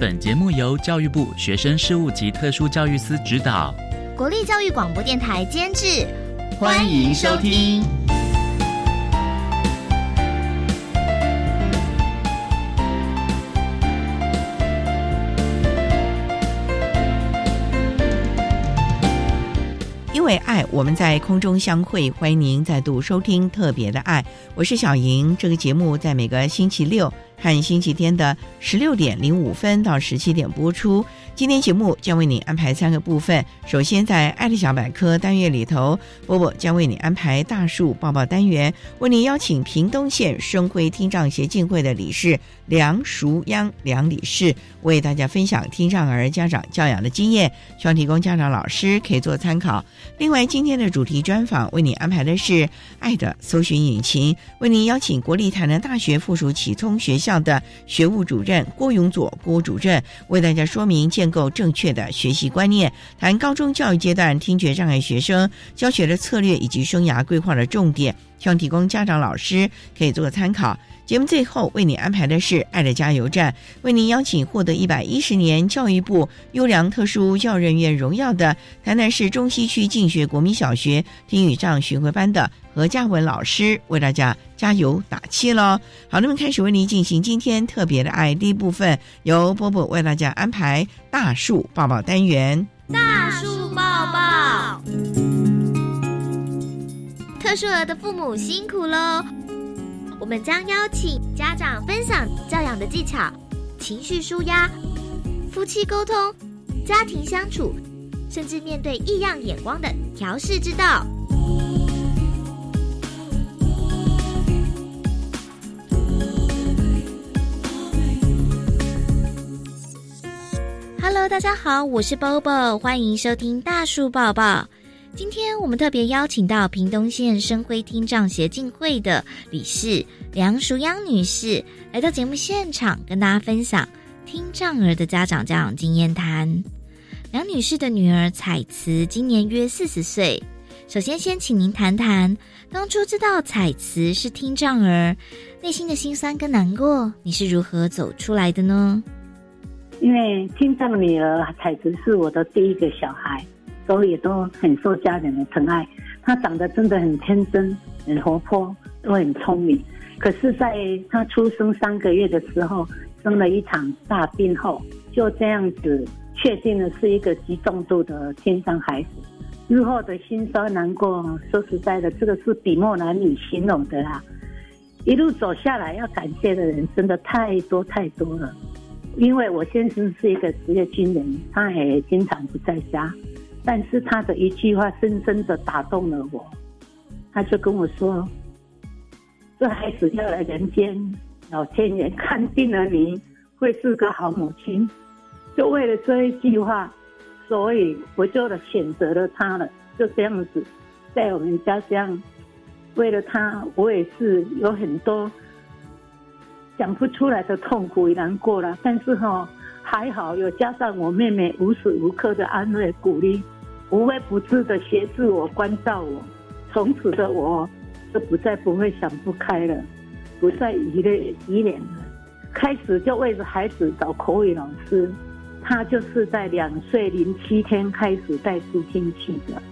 本节目由教育部学生事务及特殊教育司指导，国立教育广播电台监制，欢迎收听。因为爱，我们在空中相会，欢迎您再度收听特别的爱，我是小莹。这个节目在每个星期六。和星期天的十六点零五分到十七点播出。今天节目将为你安排三个部分。首先，在“爱的小百科”单元里头，波波将为你安排大树抱抱单元，为你邀请屏东县生辉听障协进会的理事梁淑央梁理事，为大家分享听障儿家长教养的经验，希望提供家长老师可以做参考。另外，今天的主题专访为你安排的是“爱的搜寻引擎”，为您邀请国立台南大学附属启聪学校的学务主任郭永佐郭主任，为大家说明建构正确的学习观念，谈高中教育阶段听觉障碍学生教学的策略以及生涯规划的重点，希望提供家长老师可以做个参考。节目最后为你安排的是“爱的加油站”，为您邀请获得一百一十年教育部优良特殊教育人员荣耀的台南市中西区进学国民小学听语障巡回班的何嘉文老师，为大家加油打气喽！好，那么开始为您进行今天特别的爱第一部分，由波波为大家安排大树抱抱单元。大树抱抱，特殊儿的父母辛苦喽！我们将邀请家长分享教养的技巧、情绪舒压、夫妻沟通、家庭相处，甚至面对异样眼光的调试之道。Hello，大家好，我是 Bobo，欢迎收听大树抱抱。今天我们特别邀请到屏东县生辉听障协进会的理事梁淑央女士来到节目现场，跟大家分享听障儿的家长教养经验谈。梁女士的女儿彩慈今年约四十岁，首先先请您谈谈当初知道彩慈是听障儿，内心的辛酸跟难过，你是如何走出来的呢？因为听障女儿彩慈是我的第一个小孩。都也都很受家人的疼爱。他长得真的很天真、很活泼，都很聪明。可是，在他出生三个月的时候，生了一场大病后，就这样子确定了是一个极重度的天障孩子。日后的心酸难过，说实在的，这个是笔墨难以形容的啦。一路走下来，要感谢的人真的太多太多了。因为我先生是一个职业军人，他也经常不在家。但是他的一句话深深的打动了我，他就跟我说：“这孩子要来人间，老天爷看定了你会是个好母亲。”就为了这一句话，所以我就选择了他了。就这样子，在我们家乡，为了他，我也是有很多讲不出来的痛苦与难过了。但是哈，还好有加上我妹妹无时无刻的安慰鼓励。无微不至的协助我、关照我，从此的我就不再不会想不开了，不再疑虑疑脸了。开始就为着孩子找口语老师，他就是在两岁零七天开始带助听器的，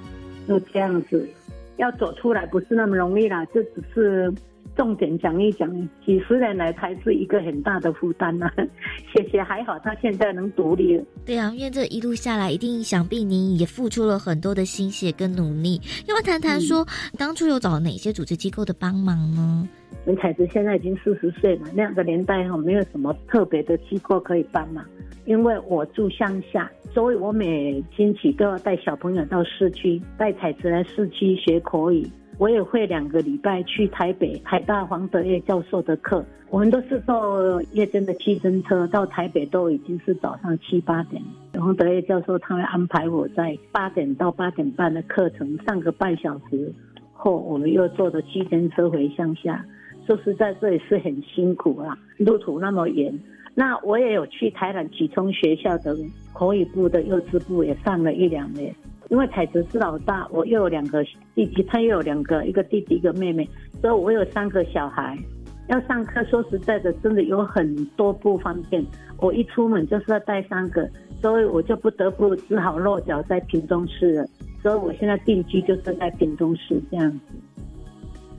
就这样子。要走出来不是那么容易啦，这只是重点讲一讲，几十年来才是一个很大的负担呐。谢谢，还好他现在能独立了。对啊，因为这一路下来，一定想必您也付出了很多的心血跟努力。要不要谈谈说，当初有找哪些组织机构的帮忙呢？文彩子现在已经四十岁了，那个年代哈，没有什么特别的机构可以帮忙。因为我住乡下，所以我每星期都要带小朋友到市区，带彩子来市区学口语。我也会两个礼拜去台北海大黄德业教授的课，我们都是坐夜间的七针车到台北，都已经是早上七八点。黄德业教授他会安排我在八点到八点半的课程上个半小时后，我们又坐着七针车回乡下。说实在，这也是很辛苦啊，路途那么远。那我也有去台南启聪学校的口语部的幼稚部，也上了一两年。因为彩子是老大，我又有两个弟弟，他又有两个，一个弟弟一个妹妹，所以我有三个小孩。要上课，说实在的，真的有很多不方便。我一出门就是要带三个，所以我就不得不只好落脚在屏东市了。所以我现在定居就是在屏东市这样子。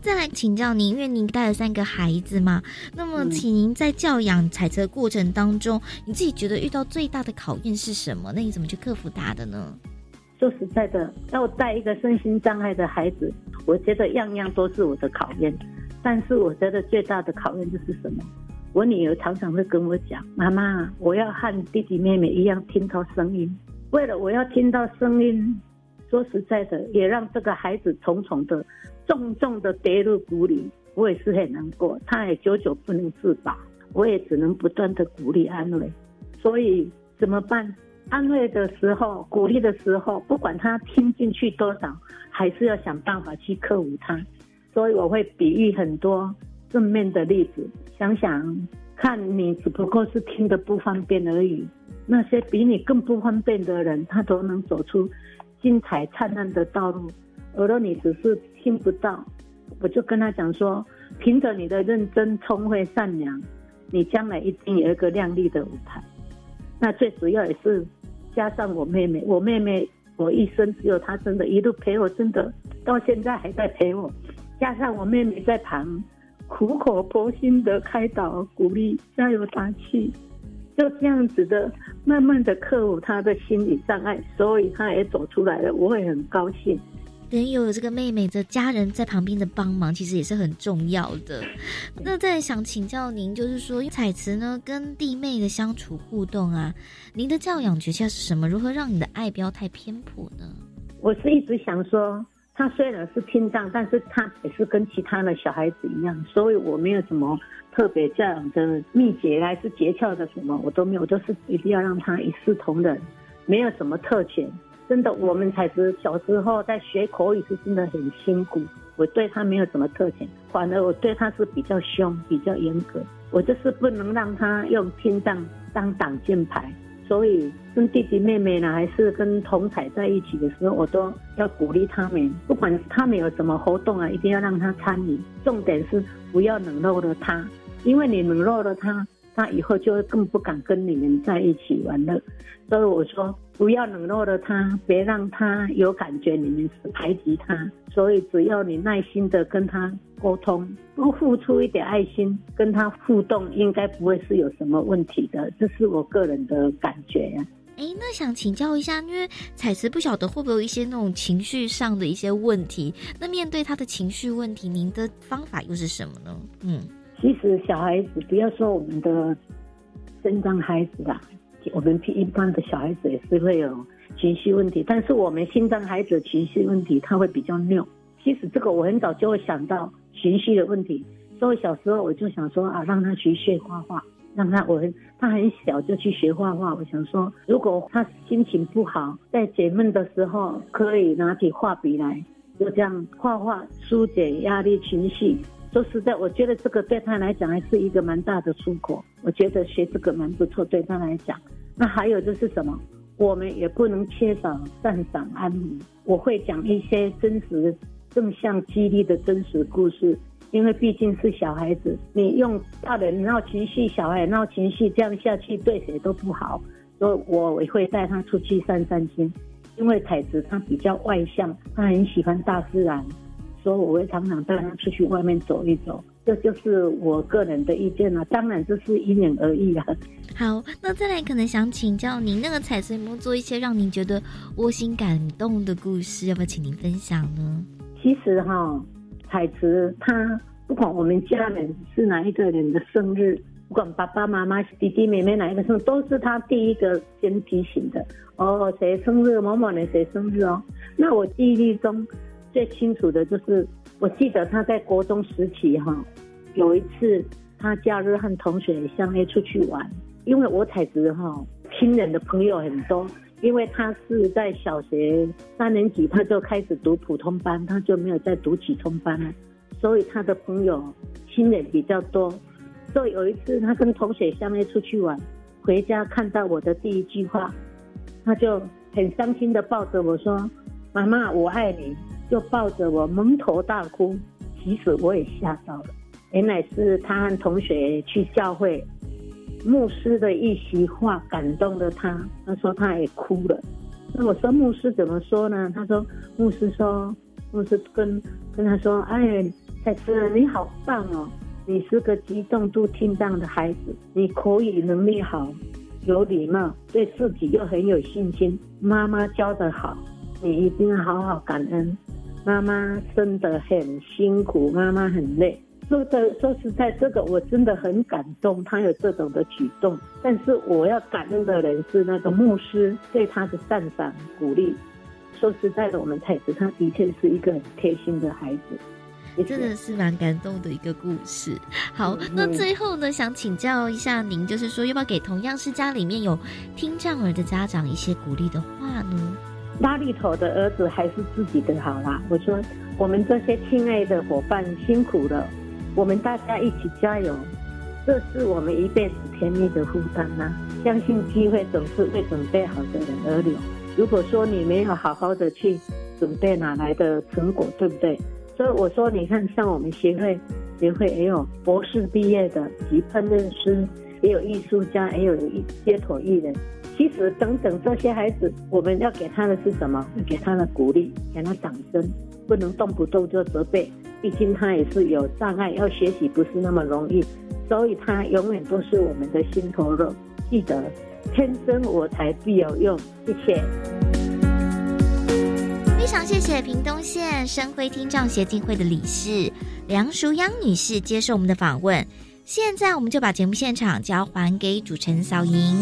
再来请教您，因为您带了三个孩子嘛，那么请您在教养彩车过程当中，你自己觉得遇到最大的考验是什么？那你怎么去克服它的呢？说实在的，要带一个身心障碍的孩子，我觉得样样都是我的考验。但是我觉得最大的考验就是什么？我女儿常常会跟我讲：“妈妈，我要和弟弟妹妹一样听到声音。为了我要听到声音，说实在的，也让这个孩子重重的、重重的跌入谷里。我也是很难过，他也久久不能自拔。我也只能不断的鼓励安慰。所以怎么办？”安慰的时候，鼓励的时候，不管他听进去多少，还是要想办法去克服他。所以我会比喻很多正面的例子，想想看你只不过是听的不方便而已，那些比你更不方便的人，他都能走出精彩灿烂的道路。而若你只是听不到，我就跟他讲说，凭着你的认真、聪慧、善良，你将来一定有一个亮丽的舞台。那最主要也是。加上我妹妹，我妹妹，我一生只有她，真的，一路陪我，真的到现在还在陪我。加上我妹妹在旁苦口婆心的开导、鼓励、加油打气，就这样子的，慢慢的克服她的心理障碍，所以她也走出来了，我会很高兴。人有这个妹妹的家人在旁边的帮忙，其实也是很重要的。那再想请教您，就是说彩瓷呢跟弟妹的相处互动啊，您的教养诀窍是什么？如何让你的爱不要太偏颇呢？我是一直想说，他虽然是听障，但是他也是跟其他的小孩子一样，所以我没有什么特别教养的秘诀还是诀窍的什么，我都没有，都是一定要让他一视同仁，没有什么特权。真的，我们才知小时候在学口语是真的很辛苦。我对他没有什么特权，反而我对他是比较凶、比较严格。我就是不能让他用听障当挡箭牌，所以跟弟弟妹妹呢，还是跟同彩在一起的时候，我都要鼓励他们。不管他们有什么活动啊，一定要让他参与。重点是不要冷落了他，因为你冷落了他。他以后就会更不敢跟你们在一起玩了，所以我说不要冷落了他，别让他有感觉你们是排挤他。所以只要你耐心的跟他沟通，多付出一点爱心，跟他互动，应该不会是有什么问题的。这是我个人的感觉呀。哎，那想请教一下，因为彩瓷不晓得会不会有一些那种情绪上的一些问题，那面对他的情绪问题，您的方法又是什么呢？嗯。其实小孩子不要说我们的生长孩子啦，我们一般的小孩子也是会有情绪问题，但是我们心脏孩子情绪问题他会比较拗。其实这个我很早就会想到情绪的问题，所以小时候我就想说啊，让他去学画画，让他我很他很小就去学画画。我想说，如果他心情不好，在解闷的时候，可以拿起画笔来，就这样画画疏解压力情绪。说实在，我觉得这个对他来讲还是一个蛮大的出口。我觉得学这个蛮不错，对他来讲。那还有就是什么？我们也不能缺少赞赏安抚。我会讲一些真实、正向、激励的真实故事，因为毕竟是小孩子，你用大人闹情绪，小孩闹情绪，这样下去对谁都不好。所以我也会带他出去散散心，因为彩子他比较外向，他很喜欢大自然。说我会常常带他出去外面走一走，这就是我个人的意见了，当然这是因人而异啊。好，那再来可能想请教您，那个彩水木做一些让您觉得窝心感动的故事，要不要请您分享呢？其实哈，彩池他不管我们家人是哪一个人的生日，不管爸爸妈妈、弟弟妹妹哪一个生日，都是他第一个先提醒的。哦，谁生日？某某人谁生日哦？那我记忆力中最清楚的就是。我记得他在国中时期哈，有一次他假日和同学相约出去玩，因为我才知哈亲人的朋友很多，因为他是在小学三年级他就开始读普通班，他就没有再读启聪班了，所以他的朋友亲人比较多。所以有一次他跟同学相约出去玩，回家看到我的第一句话，他就很伤心的抱着我说：“妈妈，我爱你。”就抱着我蒙头大哭，其实我也吓到了。原来是他和同学去教会，牧师的一席话感动了他。他说他也哭了。那我说牧师怎么说呢？他说牧师说，牧师跟跟他说，哎，彩子你好棒哦，你是个激动度听障的孩子，你口语能力好，有礼貌，对自己又很有信心，妈妈教的好，你一定要好好感恩。妈妈真的很辛苦，妈妈很累。说的说实在，这个我真的很感动，他有这种的举动。但是我要感恩的人是那个牧师对他的赞赏鼓励。说实在的，我们太子他的确是一个很贴心的孩子，也真的是蛮感动的一个故事。好，那最后呢，想请教一下您，就是说要不要给同样是家里面有听障儿的家长一些鼓励的话呢？拉里头的儿子还是自己的好啦。我说，我们这些亲爱的伙伴辛苦了，我们大家一起加油，这是我们一辈子甜蜜的负担呐。相信机会总是为准备好的人而留。如果说你没有好好的去准备，哪来的成果，对不对？所以我说，你看，像我们协会，协会也有博士毕业的，及烹饪师，也有艺术家，也有一街头艺人。其实，等等这些孩子，我们要给他的是什么？给他的鼓励，给他掌声，不能动不动就责备。毕竟他也是有障碍，要学习不是那么容易，所以他永远都是我们的心头肉。记得，天生我材必有用。谢谢。非常谢谢屏东县生辉听障协进会的理事梁淑央女士接受我们的访问。现在，我们就把节目现场交还给主持人小莹。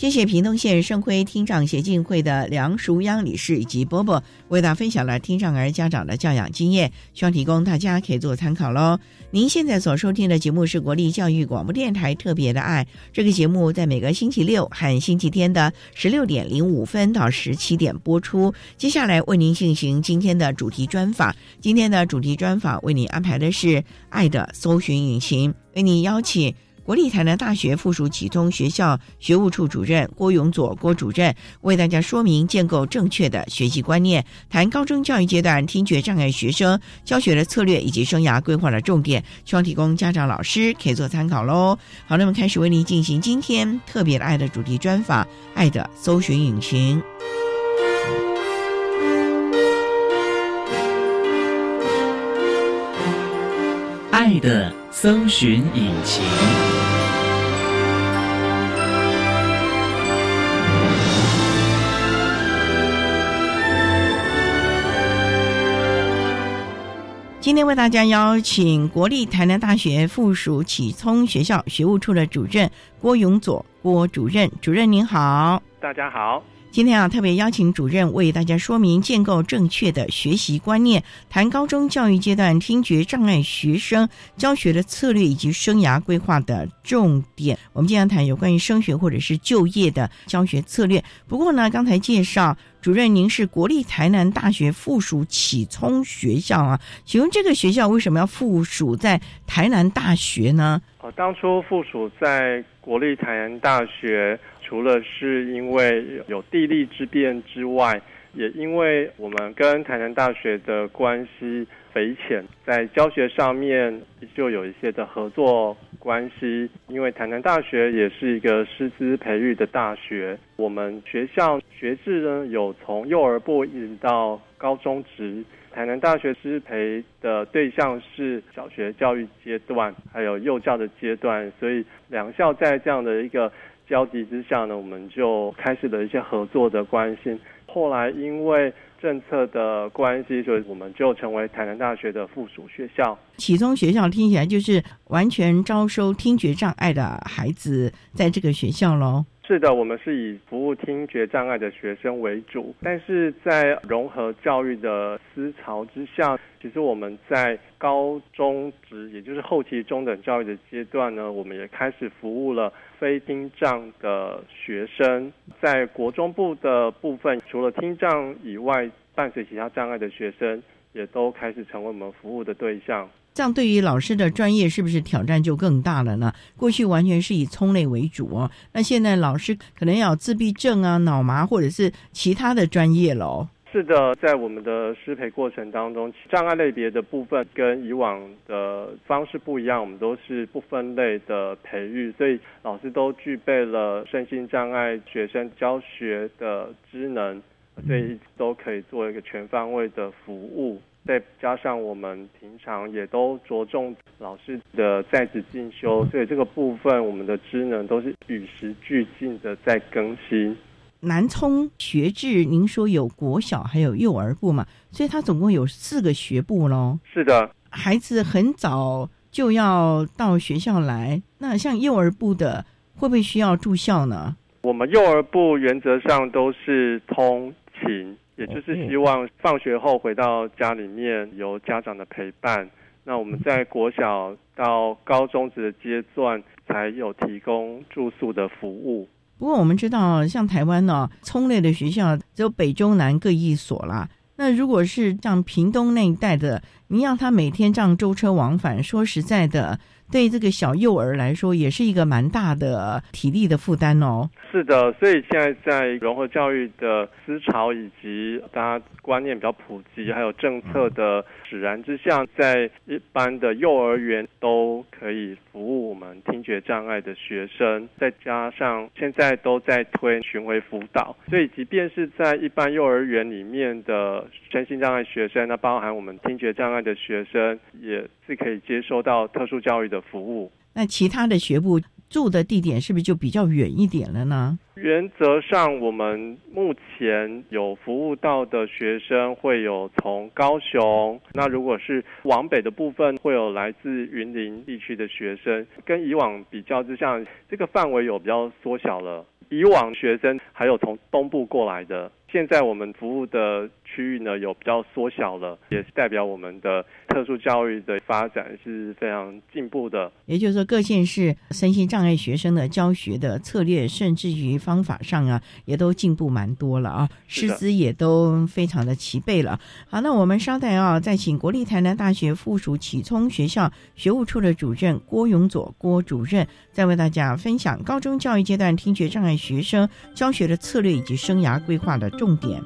谢谢屏东县盛辉听障协进会的梁淑央理事以及波波为大家分享了听障儿家长的教养经验，希望提供大家可以做参考喽。您现在所收听的节目是国立教育广播电台特别的爱，这个节目在每个星期六和星期天的十六点零五分到十七点播出。接下来为您进行今天的主题专访，今天的主题专访为您安排的是爱的搜寻引擎，为您邀请。国立台南大学附属启聪学校学务处主任郭永佐郭主任为大家说明建构正确的学习观念，谈高中教育阶段听觉障碍学生教学的策略以及生涯规划的重点，希望提供家长老师可以做参考喽。好，那么开始为您进行今天特别的爱的主题专访，爱的搜寻引擎，爱的搜寻引擎。今天为大家邀请国立台南大学附属启聪学校学务处的主任郭永佐郭主任，主任您好，大家好。今天啊，特别邀请主任为大家说明建构正确的学习观念，谈高中教育阶段听觉障碍学生教学的策略以及生涯规划的重点。我们今天谈有关于升学或者是就业的教学策略。不过呢，刚才介绍主任，您是国立台南大学附属启聪学校啊，请问这个学校为什么要附属在台南大学呢？哦，当初附属在国立台南大学。除了是因为有地利之便之外，也因为我们跟台南大学的关系匪浅，在教学上面就有一些的合作关系，因为台南大学也是一个师资培育的大学，我们学校学制呢有从幼儿部一直到高中职。台南大学师培的对象是小学教育阶段，还有幼教的阶段，所以两校在这样的一个交集之下呢，我们就开始了一些合作的关系。后来因为政策的关系，所以我们就成为台南大学的附属学校。启聪学校听起来就是完全招收听觉障碍的孩子在这个学校喽。是的，我们是以服务听觉障碍的学生为主，但是在融合教育的思潮之下，其实我们在高中职，也就是后期中等教育的阶段呢，我们也开始服务了非听障的学生。在国中部的部分，除了听障以外，伴随其他障碍的学生，也都开始成为我们服务的对象。这样对于老师的专业是不是挑战就更大了呢？过去完全是以聪类为主哦，那现在老师可能要自闭症啊、脑麻或者是其他的专业喽。是的，在我们的师培过程当中，障碍类别的部分跟以往的方式不一样，我们都是不分类的培育，所以老师都具备了身心障碍学生教学的职能，所以都可以做一个全方位的服务。再加上我们平常也都着重老师的在职进修，所以这个部分我们的职能都是与时俱进的在更新。南充学制，您说有国小还有幼儿部嘛？所以它总共有四个学部喽。是的，孩子很早就要到学校来。那像幼儿部的，会不会需要住校呢？我们幼儿部原则上都是通勤。也就是希望放学后回到家里面有家长的陪伴。那我们在国小到高中职的阶段才有提供住宿的服务。不过我们知道，像台湾呢，聪类的学校只有北中南各一所啦。那如果是像屏东那一带的，你让他每天这样舟车往返，说实在的。对这个小幼儿来说，也是一个蛮大的体力的负担哦。是的，所以现在在融合教育的思潮以及大家观念比较普及，还有政策的使然之下，在一般的幼儿园都可以服务我们听觉障碍的学生。再加上现在都在推巡回辅导，所以即便是在一般幼儿园里面的身心障碍学生，那包含我们听觉障碍的学生，也是可以接收到特殊教育的。服务那其他的学部住的地点是不是就比较远一点了呢？原则上，我们目前有服务到的学生会有从高雄，那如果是往北的部分，会有来自云林地区的学生。跟以往比较之下，这个范围有比较缩小了。以往学生还有从东部过来的。现在我们服务的区域呢，有比较缩小了，也是代表我们的特殊教育的发展是非常进步的。也就是说，各县市身心障碍学生的教学的策略，甚至于方法上啊，也都进步蛮多了啊，师资也都非常的齐备了。好，那我们稍待啊，再请国立台南大学附属启聪学校学务处的主任郭永佐郭主任，再为大家分享高中教育阶段听觉障碍学生教学的策略以及生涯规划的。重点。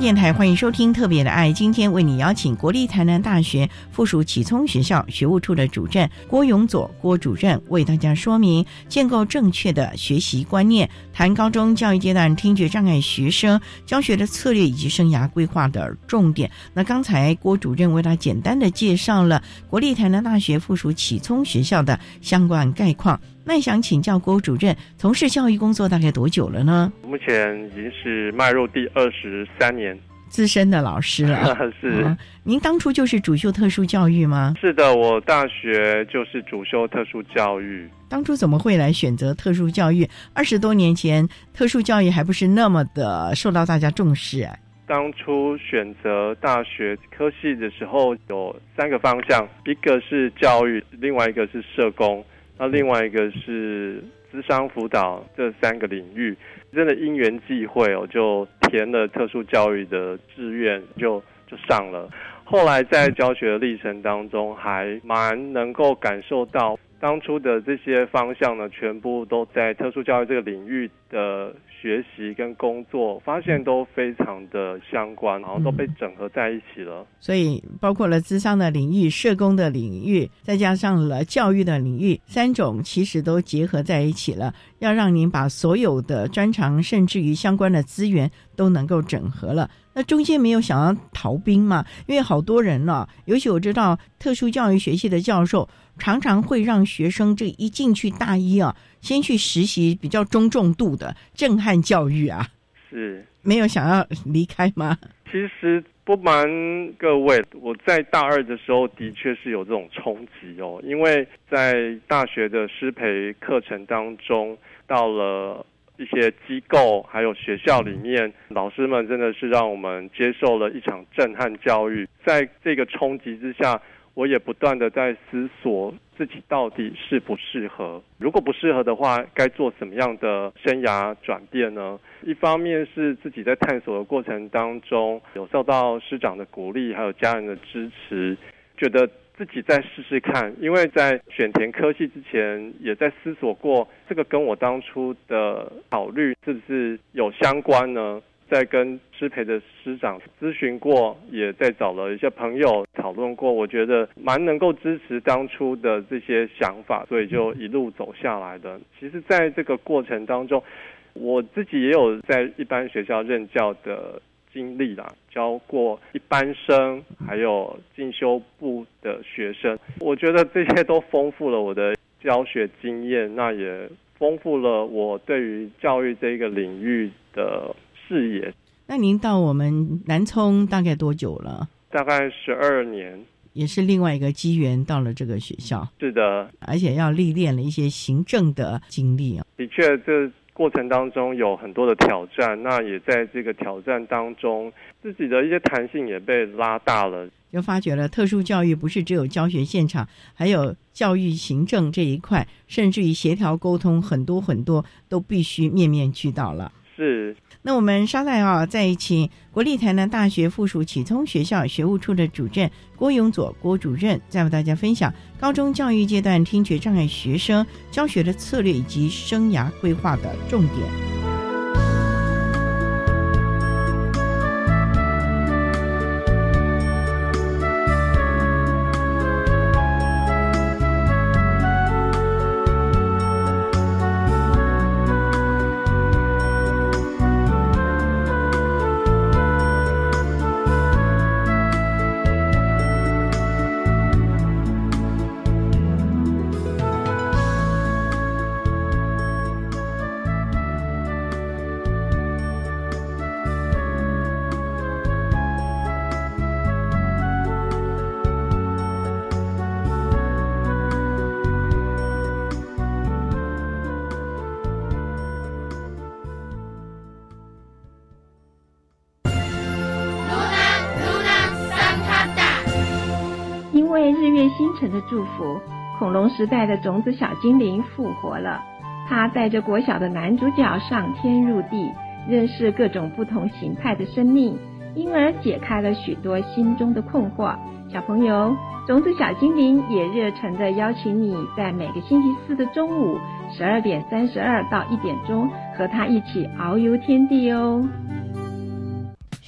电台欢迎收听《特别的爱》，今天为你邀请国立台南大学附属启聪学校学务处的主任郭永佐郭主任为大家说明建构正确的学习观念，谈高中教育阶段听觉障碍学生教学的策略以及生涯规划的重点。那刚才郭主任为他简单的介绍了国立台南大学附属启聪学校的相关概况。那想请教郭主任，从事教育工作大概多久了呢？目前已经是迈入第二十三年，资深的老师了。是、嗯您当初就是主修特殊教育吗？是的，我大学就是主修特殊教育。当初怎么会来选择特殊教育？二十多年前，特殊教育还不是那么的受到大家重视哎。当初选择大学科系的时候，有三个方向，一个是教育，另外一个是社工，那另外一个是智商辅导，这三个领域，真的因缘际会，我就填了特殊教育的志愿，就就上了。后来在教学的历程当中，还蛮能够感受到当初的这些方向呢，全部都在特殊教育这个领域的学习跟工作，发现都非常的相关，然后都被整合在一起了。所以包括了智商的领域、社工的领域，再加上了教育的领域，三种其实都结合在一起了，要让您把所有的专长，甚至于相关的资源都能够整合了。那中间没有想要逃兵嘛？因为好多人呢、尤其我知道特殊教育学系的教授，常常会让学生这一进去大一啊，先去实习比较中重度的震撼教育啊，是，没有想要离开吗？其实不瞒各位，我在大二的时候的确是有这种冲击哦，因为在大学的师培课程当中，到了一些机构还有学校里面，老师们真的是让我们接受了一场震撼教育。在这个冲击之下，我也不断的在思索自己到底适不适合。如果不适合的话，该做什么样的生涯转变呢？一方面是自己在探索的过程当中，有受到师长的鼓励，还有家人的支持，觉得自己再试试看。因为在选填科系之前，也在思索过这个跟我当初的考虑是不是有相关呢？在跟师培的师长咨询过，也在找了一些朋友讨论过，我觉得蛮能够支持当初的这些想法，所以就一路走下来的。其实，在这个过程当中，我自己也有在一般学校任教的经历啦，教过一般生，还有进修部的学生，我觉得这些都丰富了我的教学经验，那也丰富了我对于教育这一个领域的视野。那您到我们南充大概多久了？大概十二年，也是另外一个机缘到了这个学校，是的，而且要历练了一些行政的经历啊。的确，这过程当中有很多的挑战，那也在这个挑战当中，自己的一些弹性也被拉大了。就发觉了特殊教育不是只有教学现场，还有教育行政这一块，甚至于协调沟通，很多很多都必须面面俱到了。是，那我们稍待啊，再请国立台南大学附属启聪学校学务处的主任郭永佐郭主任，再为大家分享高中教育阶段听觉障碍学生教学的策略以及生涯规划的重点。时代的种子小精灵复活了。他带着国小的男主角上天入地，认识各种不同形态的生命，因而解开了许多心中的困惑。小朋友，种子小精灵也热诚地邀请你在每个星期四的中午十二点三十二到一点钟，和他一起遨游天地哦。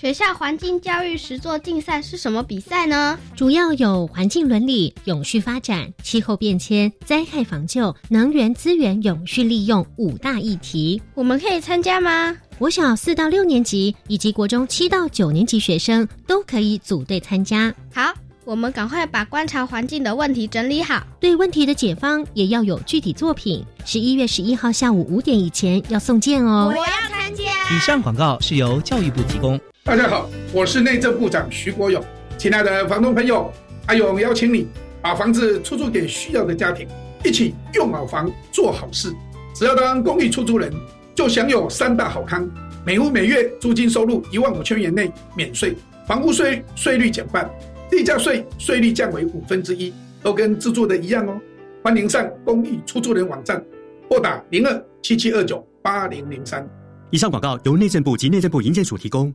学校环境教育实作竞赛是什么比赛呢？主要有环境伦理、永续发展、气候变迁、灾害防救、能源资源永续利用五大议题。我们可以参加吗？国小四到六年级以及国中七到九年级学生都可以组队参加。好，我们赶快把观察环境的问题整理好。对问题的解方也要有具体作品。十一月十一号下午五点以前要送件哦。我要参加。以上广告是由教育部提供。大家好，我是内政部长徐国勇。亲爱的房东朋友，阿勇邀请你把房子出租给需要的家庭，一起用好房做好事。只要当公寓出租人，就享有三大好康：每户每月租金收入一万五千元内免税，房屋税税率减半，地价税税率降为五分之一，都跟自住的一样哦。欢迎上公寓出租人网站，拨打零二七七二九八零零三。以上广告由内政部及内政部营建署提供。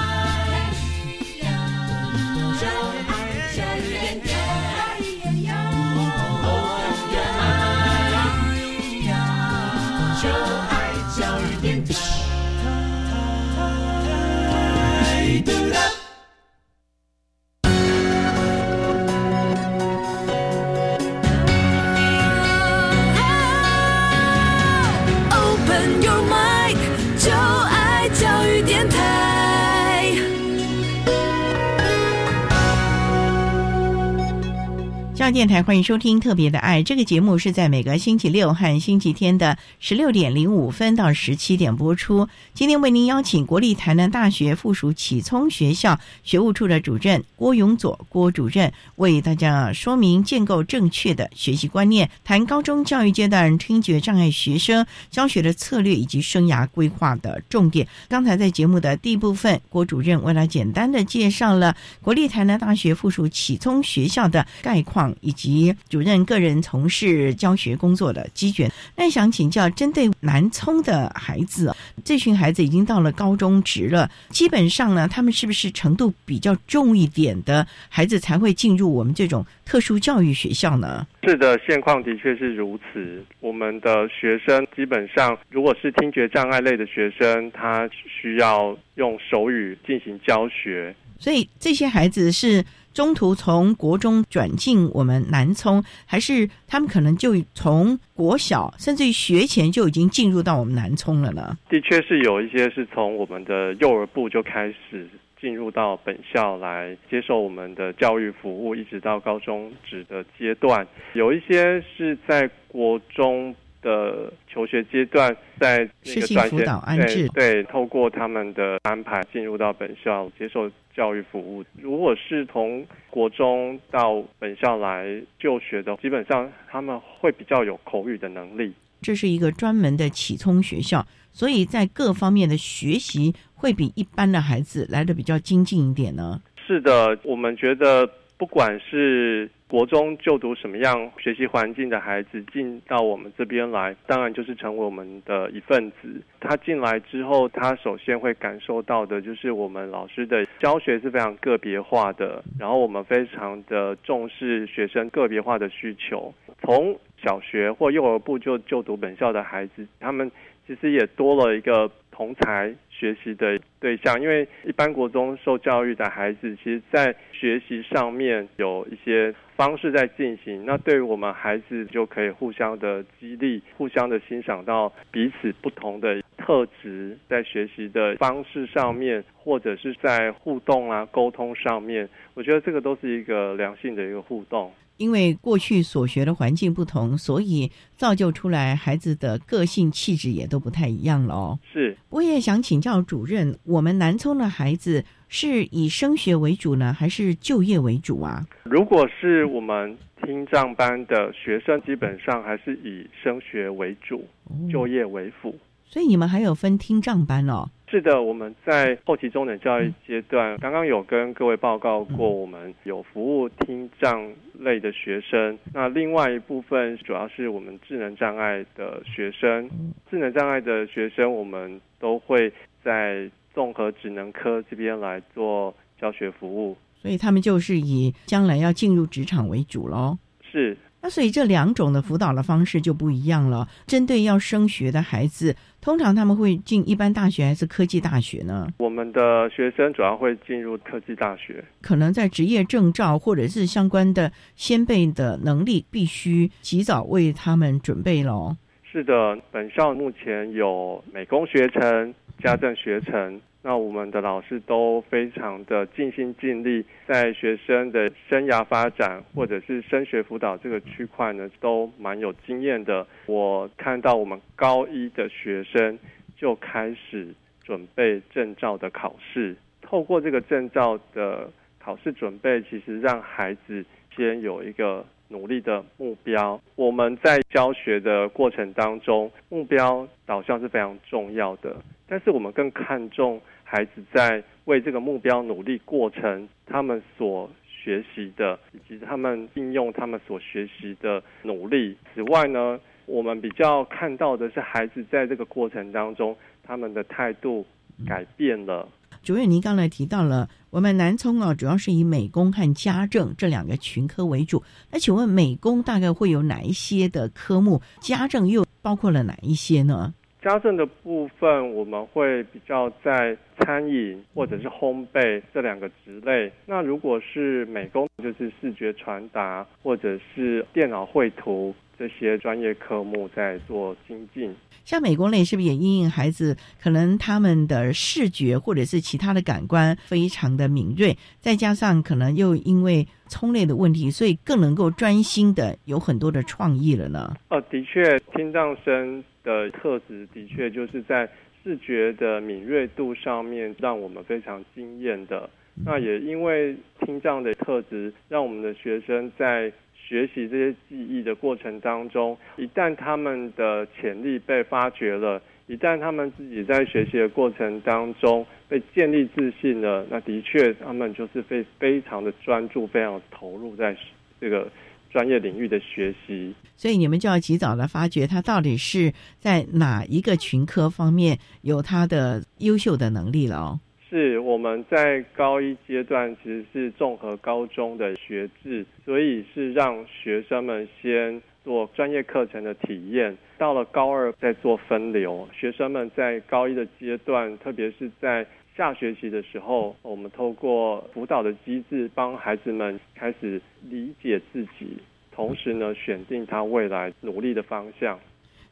电台欢迎收听《特别的爱》这个节目，是在每个星期六和星期天的十六点零五分到十七点播出。今天为您邀请国立台南大学附属启聪学校学务处的主任郭永佐郭主任，为大家说明建构正确的学习观念，谈高中教育阶段听觉障碍学生教学的策略以及生涯规划的重点。刚才在节目的第一部分，郭主任为了简单的介绍了国立台南大学附属启聪学校的概况。以及主任个人从事教学工作的机缘，那想请教，针对南充的孩子，这群孩子已经到了高中职了，基本上呢，他们是不是程度比较重一点的孩子才会进入我们这种特殊教育学校呢？是的，现况的确是如此。我们的学生基本上，如果是听觉障碍类的学生，他需要用手语进行教学，所以这些孩子是。中途从国中转进我们南聪，还是他们可能就从国小，甚至于学前就已经进入到我们南聪了呢？的确是有一些是从我们的幼儿部就开始进入到本校来接受我们的教育服务，一直到高中职的阶段。有一些是在国中。的求学阶段，在那个短线对对，透过他们的安排进入到本校接受教育服务。如果是从国中到本校来就学的，基本上他们会比较有口语的能力。这是一个专门的启聪学校，所以在各方面的学习会比一般的孩子来的比较精进一点呢。是的，我们觉得不管是。国中就读什么样学习环境的孩子进到我们这边来，当然就是成为我们的一份子。他进来之后，他首先会感受到的就是我们老师的教学是非常个别化的，然后我们非常的重视学生个别化的需求。从小学或幼儿部就就读本校的孩子，他们其实也多了一个同才学习的对象，因为一般国中受教育的孩子，其实在学习上面有一些。方式在进行，那对于我们孩子就可以互相的激励，互相的欣赏到彼此不同的特质，在学习的方式上面，或者是在互动啊沟通上面，我觉得这个都是一个良性的一个互动。因为过去所学的环境不同，所以造就出来孩子的个性气质也都不太一样了哦。是，我也想请教主任，我们南充的孩子。是以升学为主呢，还是就业为主啊？如果是我们听障班的学生，基本上还是以升学为主，就业为辅。所以你们还有分听障班哦？是的，我们在后期中等教育阶段，刚刚有跟各位报告过，我们有服务听障类的学生。那另外一部分主要是我们智能障碍的学生，智能障碍的学生，我们都会在。综合职能科这边来做教学服务，所以他们就是以将来要进入职场为主喽。是。那所以这两种的辅导的方式就不一样了。针对要升学的孩子，通常他们会进一般大学还是科技大学呢？我们的学生主要会进入科技大学，可能在职业证照或者是相关的先辈的能力，必须及早为他们准备喽。是的，本校目前有美工学程、家政学程。那我们的老师都非常的尽心尽力，在学生的生涯发展或者是升学辅导这个区块呢，都蛮有经验的。我看到我们高一的学生就开始准备证照的考试，透过这个证照的考试准备，其实让孩子先有一个努力的目标。我们在教学的过程当中，目标导向是非常重要的。但是我们更看重孩子在为这个目标努力过程，他们所学习的，以及他们应用他们所学习的努力。此外呢，我们比较看到的是孩子在这个过程当中，他们的态度改变了。主任，您刚才提到了我们南充啊，主要是以美工和家政这两个群科为主。那请问美工大概会有哪一些的科目？家政又包括了哪一些呢？家政的部分，我们会比较在餐饮或者是烘焙这两个职类。那如果是美工，就是视觉传达或者是电脑绘图这些专业科目在做精进。像美工类是不是也因应孩子可能他们的视觉或者是其他的感官非常的敏锐，再加上可能又因为聪类的问题，所以更能够专心的有很多的创意了呢？呃，的确，听障生。的特质的确就是在视觉的敏锐度上面让我们非常惊艳的。那也因为听障的特质，让我们的学生在学习这些记忆的过程当中，一旦他们的潜力被发掘了，一旦他们自己在学习的过程当中被建立自信了，那的确他们就是非非常的专注，非常投入在这个。专业领域的学习，所以你们就要及早的发掘他到底是在哪一个群科方面有他的优秀的能力了哦。是我们在高一阶段其实是综合高中的学制，所以是让学生们先做专业课程的体验，到了高二再做分流。学生们在高一的阶段，特别是在下学期的时候，我们透过辅导的机制，帮孩子们开始理解自己，同时呢，选定他未来努力的方向。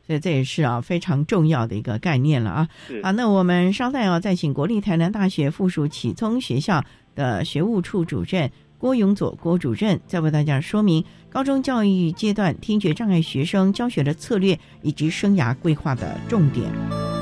所以这也是啊非常重要的一个概念了啊。好，那我们稍待啊再请国立台南大学附属启聪学校的学务处主任郭永佐郭主任，再为大家说明高中教育阶段听觉障碍学生教学的策略以及生涯规划的重点。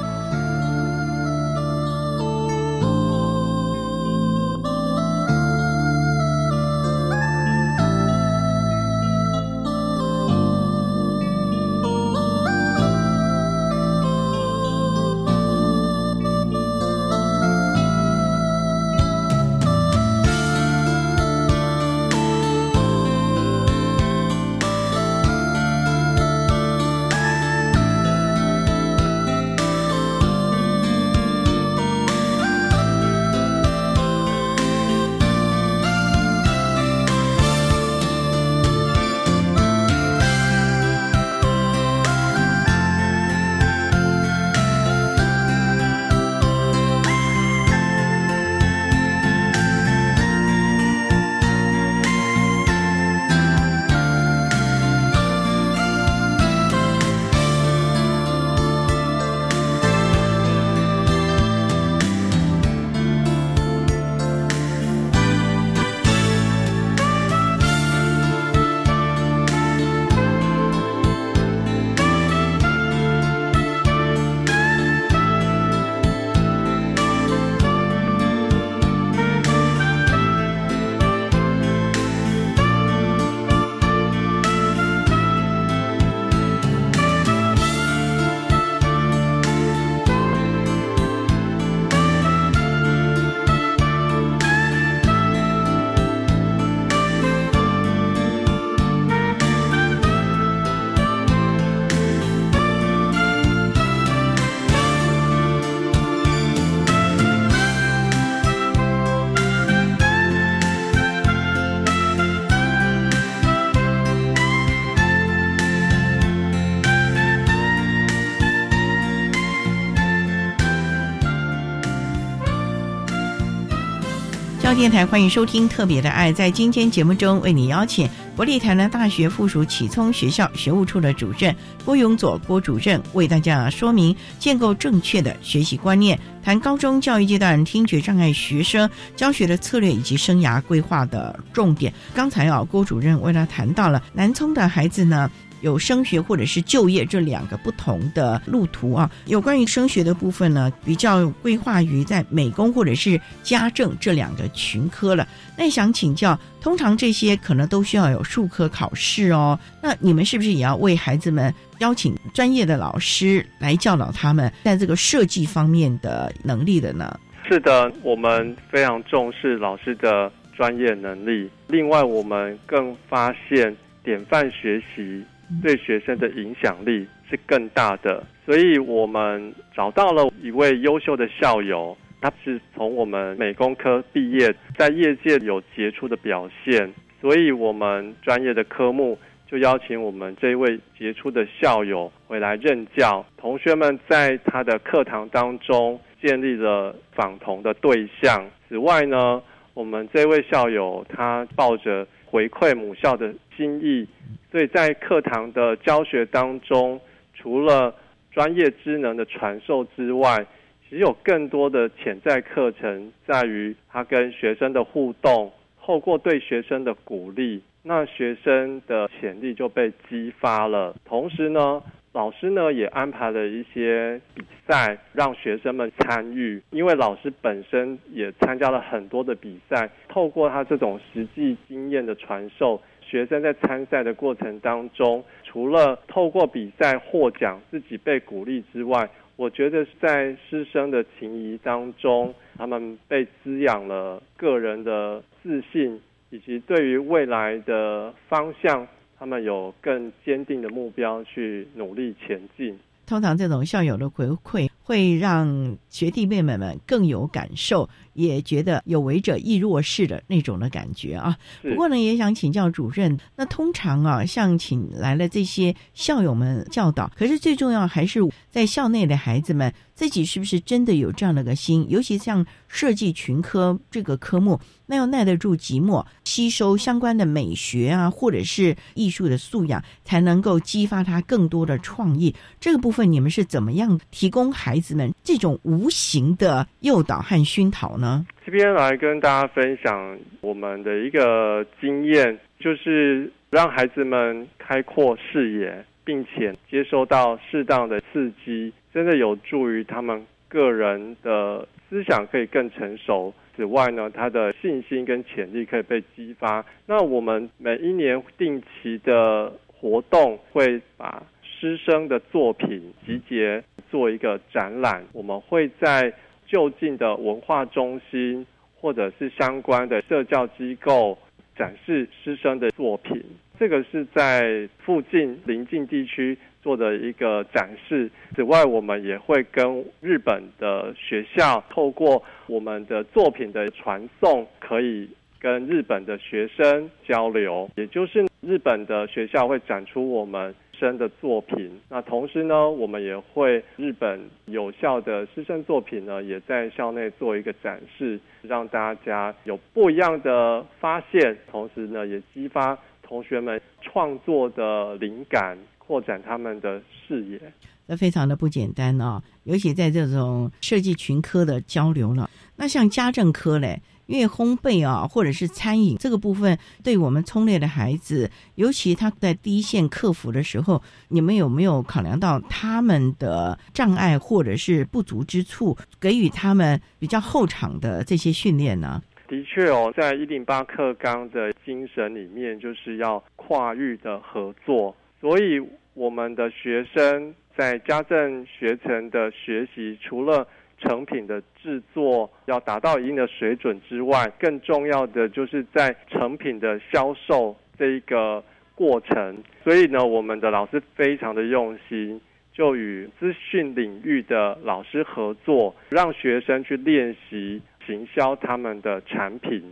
电台，欢迎收听《特别的爱》。在今天节目中，为你邀请国立台南大学附属启聪学校学务处的主任郭永佐郭主任，为大家说明建构正确的学习观念，谈高中教育阶段听觉障碍学生教学的策略以及生涯规划的重点。刚才啊，郭主任为他谈到了南聪的孩子呢。有升学或者是就业这两个不同的路途啊。有关于升学的部分呢，比较规划于在美工或者是家政这两个群科了。那想请教，通常这些可能都需要有数科考试哦。那你们是不是也要为孩子们邀请专业的老师来教导他们在这个设计方面的能力的呢？是的，我们非常重视老师的专业能力。另外，我们更发现典范学习。对学生的影响力是更大的，所以我们找到了一位优秀的校友，他是从我们美工科毕业，在业界有杰出的表现，所以我们专业的科目就邀请我们这位杰出的校友回来任教。同学们在他的课堂当中建立了访同的对象。此外呢，我们这位校友他抱着回馈母校的心意。所以在课堂的教学当中，除了专业知能的传授之外，其实有更多的潜在课程在于他跟学生的互动，透过对学生的鼓励，那学生的潜力就被激发了。同时呢，老师呢也安排了一些比赛让学生们参与，因为老师本身也参加了很多的比赛，透过他这种实际经验的传授。学生在参赛的过程当中，除了透过比赛获奖、自己被鼓励之外，我觉得在师生的情谊当中，他们被滋养了个人的自信，以及对于未来的方向，他们有更坚定的目标去努力前进。通常这种校友的回馈，会让学弟妹妹们更有感受。也觉得有为者亦若是的那种的感觉啊。不过呢，也想请教主任，那通常啊，像请来了这些校友们教导，可是最重要还是在校内的孩子们自己是不是真的有这样的个心？尤其像设计群科这个科目，那要耐得住寂寞，吸收相关的美学啊，或者是艺术的素养，才能够激发他更多的创意。这个部分你们是怎么样提供孩子们这种无形的诱导和熏陶这边来跟大家分享我们的一个经验，就是让孩子们开阔视野，并且接收到适当的刺激，真的有助于他们个人的思想可以更成熟。此外呢，他的信心跟潜力可以被激发。那我们每一年定期的活动会把师生的作品集结做一个展览，我们会在。就近的文化中心，或者是相关的社教机构展示师生的作品，这个是在附近邻近地区做的一个展示。此外，我们也会跟日本的学校透过我们的作品的传送，可以跟日本的学生交流，也就是日本的学校会展出我们。生的作品，那同时呢，我们也会日本有效的师生作品呢，也在校内做一个展示，让大家有不一样的发现，同时呢，也激发同学们创作的灵感，扩展他们的视野。那非常的不简单啊，尤其在这种设计群科的交流了，那像家政科嘞。因为烘焙啊，或者是餐饮这个部分，对我们聪烈的孩子，尤其他在第一线克服的时候，你们有没有考量到他们的障碍或者是不足之处，给予他们比较后场的这些训练呢？的确哦，在一零八课纲的精神里面，就是要跨域的合作，所以我们的学生在家政学程的学习，除了成品的制作要达到一定的水准之外，更重要的就是在成品的销售这一个过程。所以呢，我们的老师非常的用心，就与资讯领域的老师合作，让学生去练习行销他们的产品。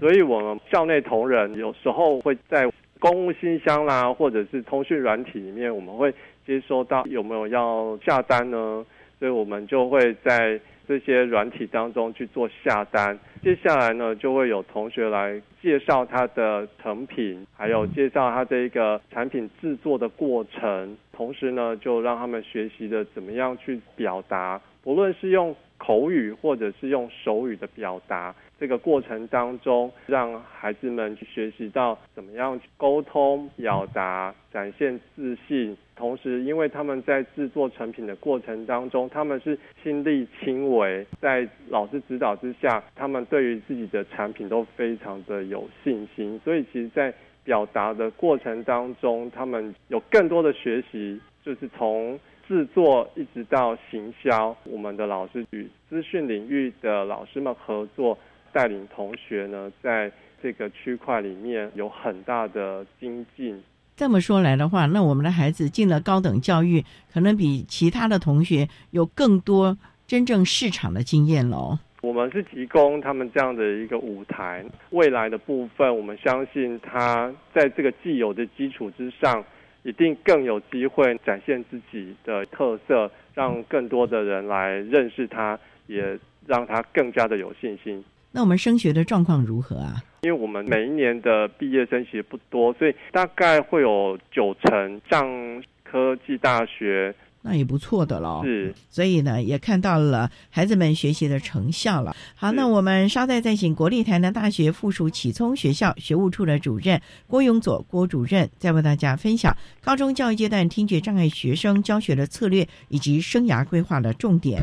所以我们校内同仁有时候会在公务信箱啦，或者是通讯软体里面，我们会接收到有没有要下单呢？所以我们就会在这些软体当中去做下单。接下来呢，就会有同学来介绍他的成品，还有介绍他这一个产品制作的过程，同时呢，就让他们学习的怎么样去表达，不论是用口语或者是用手语的表达。这个过程当中，让孩子们去学习到怎么样去沟通、表达、展现自信。同时，因为他们在制作成品的过程当中，他们是亲力亲为，在老师指导之下，他们对于自己的产品都非常的有信心。所以，其实，在表达的过程当中，他们有更多的学习，就是从制作一直到行销。我们的老师与资讯领域的老师们合作。带领同学呢，在这个区块里面有很大的精进。这么说来的话，那我们的孩子进了高等教育，可能比其他的同学有更多真正市场的经验喽。我们是提供他们这样的一个舞台，未来的部分，我们相信他在这个既有的基础之上，一定更有机会展现自己的特色，让更多的人来认识他，也让他更加的有信心。那我们升学的状况如何啊？因为我们每一年的毕业生其实不多，所以大概会有九成上科技大学，那也不错的喽。是，所以呢，也看到了孩子们学习的成效了。好，那我们稍待再请国立台南大学附属启聪学校学务处的主任郭永佐郭主任，再为大家分享高中教育阶段听觉障碍学生教学的策略以及生涯规划的重点。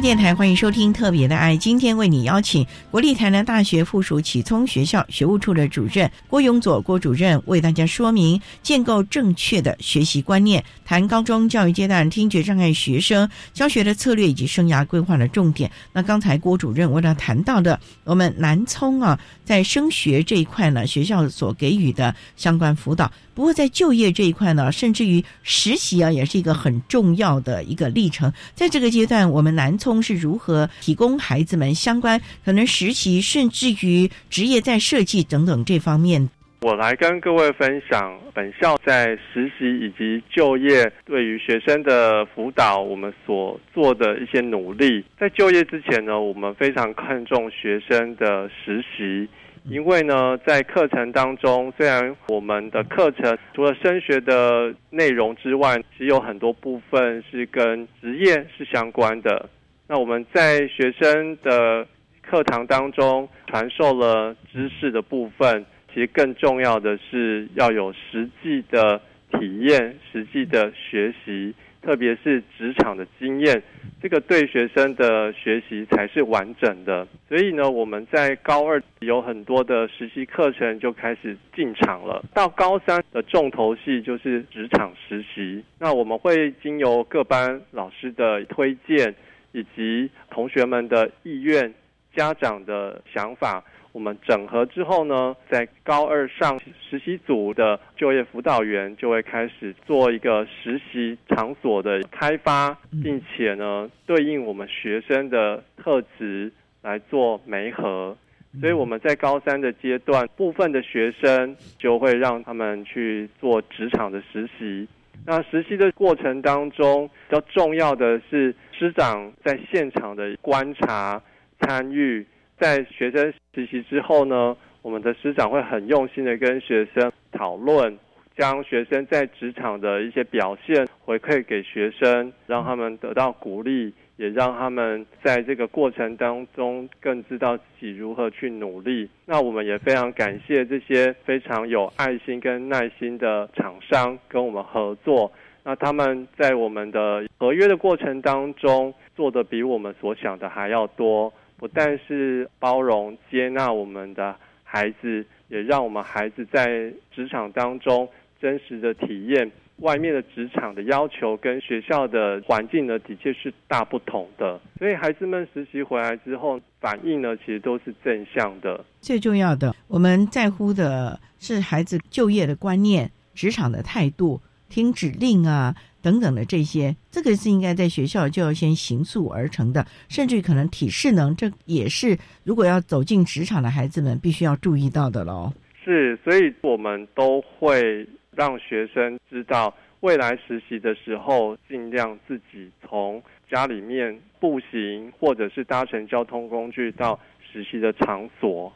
电台欢迎收听《特别的爱》，今天为你邀请国立台南大学附属启聪学校学务处的主任郭永佐郭主任为大家说明建构正确的学习观念，谈高中教育阶段听觉障碍学生教学的策略以及生涯规划的重点。那刚才郭主任为了谈到的，我们南聪啊，在升学这一块呢，学校所给予的相关辅导。不过在就业这一块呢，甚至于实习啊，也是一个很重要的一个历程。在这个阶段，我们南聪是如何提供孩子们相关可能实习，甚至于职业在设计等等这方面？我来跟各位分享本校在实习以及就业对于学生的辅导，我们所做的一些努力。在就业之前呢，我们非常看重学生的实习。因为呢，在课程当中，虽然我们的课程除了升学的内容之外，其实有很多部分是跟职业是相关的。那我们在学生的课堂当中传授了知识的部分，其实更重要的是要有实际的体验、实际的学习。特别是职场的经验，这个对学生的学习才是完整的。所以呢，我们在高二有很多的实习课程就开始进场了。到高三的重头戏就是职场实习。那我们会经由各班老师的推荐，以及同学们的意愿、家长的想法。我们整合之后呢，在高二上实习组的就业辅导员就会开始做一个实习场所的开发，并且呢，对应我们学生的特质来做媒合。所以我们在高三的阶段，部分的学生就会让他们去做职场的实习。那实习的过程当中，比较重要的是师长在现场的观察参与。在学生实习之后呢，我们的师长会很用心的跟学生讨论，将学生在职场的一些表现回馈给学生，让他们得到鼓励，也让他们在这个过程当中更知道自己如何去努力。那我们也非常感谢这些非常有爱心跟耐心的厂商跟我们合作。那他们在我们的合约的过程当中做的比我们所想的还要多。不但是包容接纳我们的孩子，也让我们孩子在职场当中真实的体验外面的职场的要求跟学校的环境呢，的确是大不同的。所以孩子们实习回来之后反应呢，其实都是正向的。最重要的，我们在乎的是孩子就业的观念、职场的态度、听指令啊。等等的这些，这个是应该在学校就要先形塑而成的，甚至可能体适能，这也是如果要走进职场的孩子们必须要注意到的喽。是，所以我们都会让学生知道，未来实习的时候，尽量自己从家里面步行，或者是搭乘交通工具到实习的场所，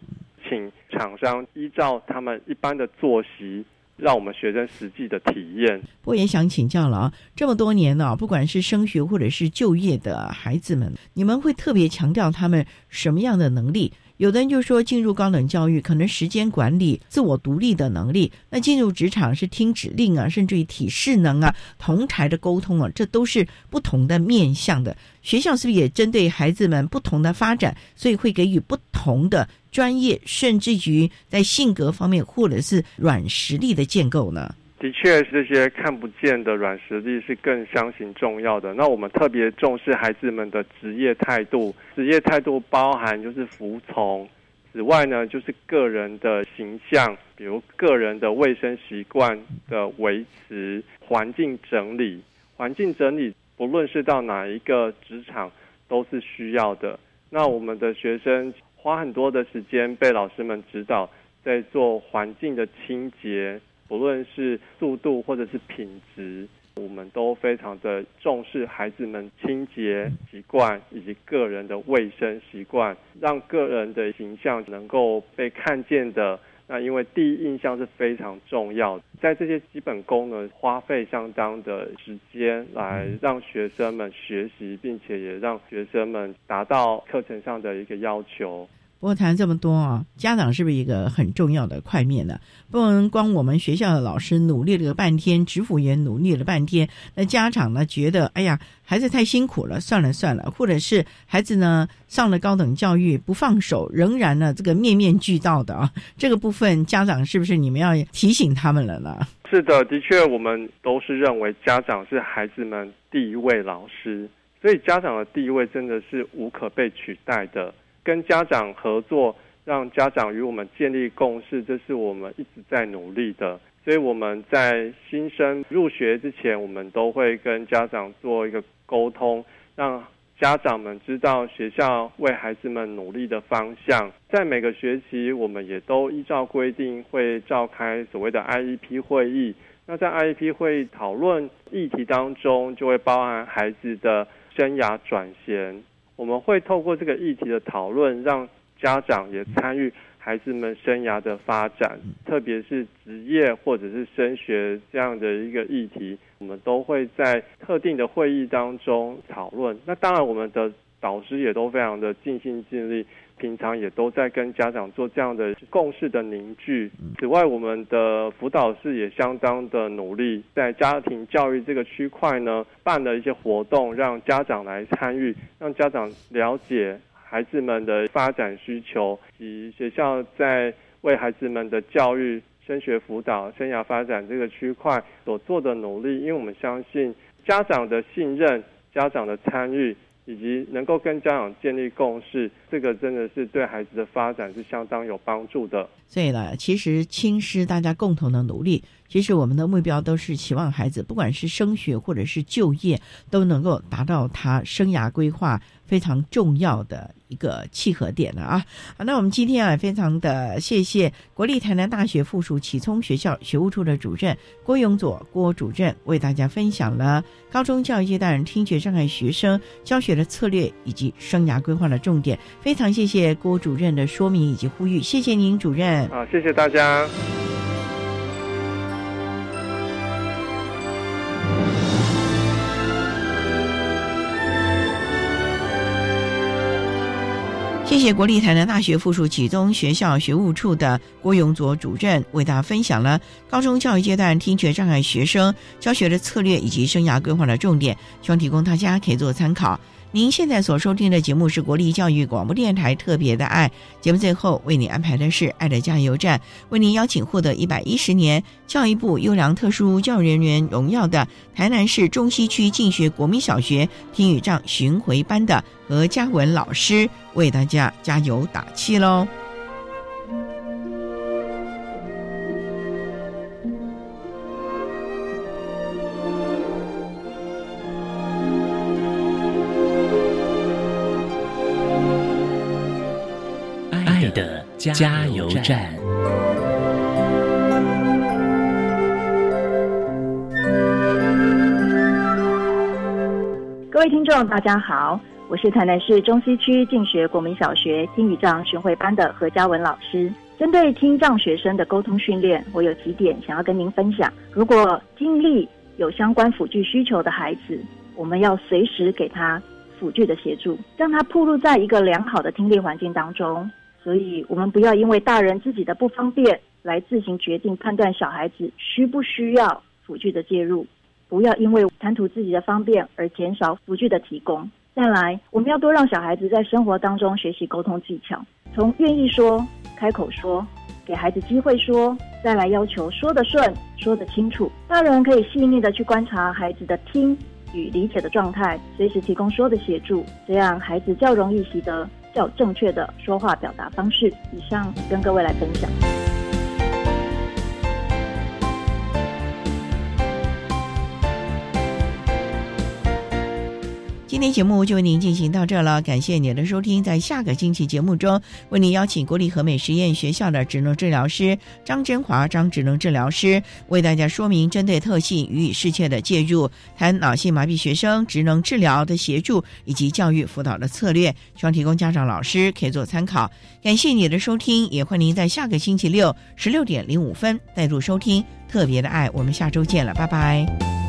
请厂商依照他们一般的作息。让我们学生实际的体验。我也想请教了啊，这么多年呢，不管是升学或者是就业的孩子们，你们会特别强调他们什么样的能力？有的人就说，进入高等教育可能时间管理、自我独立的能力；那进入职场是听指令啊，甚至于体适能啊、同台的沟通啊，这都是不同的面向的。学校是不是也针对孩子们不同的发展，所以会给予不同的专业，甚至于在性格方面或者是软实力的建构呢？的确，这些看不见的软实力是更相形重要的。那我们特别重视孩子们的职业态度，职业态度包含就是服从。此外呢，就是个人的形象，比如个人的卫生习惯的维持，环境整理。环境整理，不论是到哪一个职场，都是需要的。那我们的学生花很多的时间被老师们指导，在做环境的清洁。不论是速度或者是品质，我们都非常的重视孩子们清洁习惯以及个人的卫生习惯，让个人的形象能够被看见的。那因为第一印象是非常重要，在这些基本功能花费相当的时间来让学生们学习，并且也让学生们达到课程上的一个要求。不过谈这么多啊，家长是不是一个很重要的块面呢？不能光我们学校的老师努力了半天，职辅也努力了半天，那家长呢觉得，哎呀，孩子太辛苦了，算了算了，或者是孩子呢上了高等教育不放手，仍然呢这个面面俱到的啊，这个部分家长是不是你们要提醒他们了呢？是的，的确，我们都是认为家长是孩子们第一位老师，所以家长的地位真的是无可被取代的。跟家长合作，让家长与我们建立共识，这是我们一直在努力的。所以我们在新生入学之前，我们都会跟家长做一个沟通，让家长们知道学校为孩子们努力的方向。在每个学期，我们也都依照规定会召开所谓的 IEP 会议。那在 IEP 会议讨论议题当中，就会包含孩子的生涯转衔。我们会透过这个议题的讨论，让家长也参与孩子们生涯的发展，特别是职业或者是升学这样的一个议题，我们都会在特定的会议当中讨论。那当然，我们的导师也都非常的尽心尽力，平常也都在跟家长做这样的共识的凝聚。此外，我们的辅导室也相当的努力，在家庭教育这个区块呢，办了一些活动，让家长来参与，让家长了解。孩子们的发展需求及学校在为孩子们的教育、升学辅导、生涯发展这个区块所做的努力，因为我们相信家长的信任、家长的参与。以及能够跟家长建立共识，这个真的是对孩子的发展是相当有帮助的。所以呢，其实亲师大家共同的努力，其实我们的目标都是期望孩子不管是升学或者是就业，都能够达到他生涯规划非常重要的一个契合点了啊！好，那我们今天啊，非常的谢谢国立台南大学附属启聪学校学务处的主任郭永佐郭主任为大家分享了高中教育阶段听觉障碍学生教学的策略以及生涯规划的重点。非常谢谢郭主任的说明以及呼吁，谢谢您，主任。好，谢谢大家。谢谢国立台南大学附属启东学校学务处的郭永佐主任为大家分享了高中教育阶段听觉障碍学生教学的策略以及生涯规划的重点，希望提供大家可以做参考。您现在所收听的节目是国立教育广播电台特别的爱节目，最后为你安排的是爱的加油站，为您邀请获得一百一十年教育部优良特殊教育人员荣耀的台南市中西区进学国民小学听雨障巡回班的何嘉文老师为大家加油打气喽。加油站。各位听众，大家好，我是台南市中西区进学国民小学听语障巡回班的何嘉文老师。针对听障学生的沟通训练，我有几点想要跟您分享。如果经历有相关辅具需求的孩子，我们要随时给他辅具的协助，让他暴露在一个良好的听力环境当中。所以，我们不要因为大人自己的不方便来自行决定判断小孩子需不需要辅具的介入，不要因为贪图自己的方便而减少辅具的提供。再来，我们要多让小孩子在生活当中学习沟通技巧，从愿意说、开口说，给孩子机会说，再来要求说得顺、说得清楚。大人可以细腻的去观察孩子的听与理解的状态，随时提供说的协助，这样孩子较容易习得。较正确的说话表达方式。以上跟各位来分享。今天节目就为您进行到这了，感谢您的收听。在下个星期节目中，为您邀请国立和美实验学校的职能治疗师张真华张职能治疗师为大家说明针对特性予以适切的介入，谈脑性麻痹学生职能治疗的协助以及教育辅导的策略，希望提供家长老师可以做参考。感谢你的收听，也欢迎您在下个星期六十六点零五分再度收听特别的爱。我们下周见了，拜拜。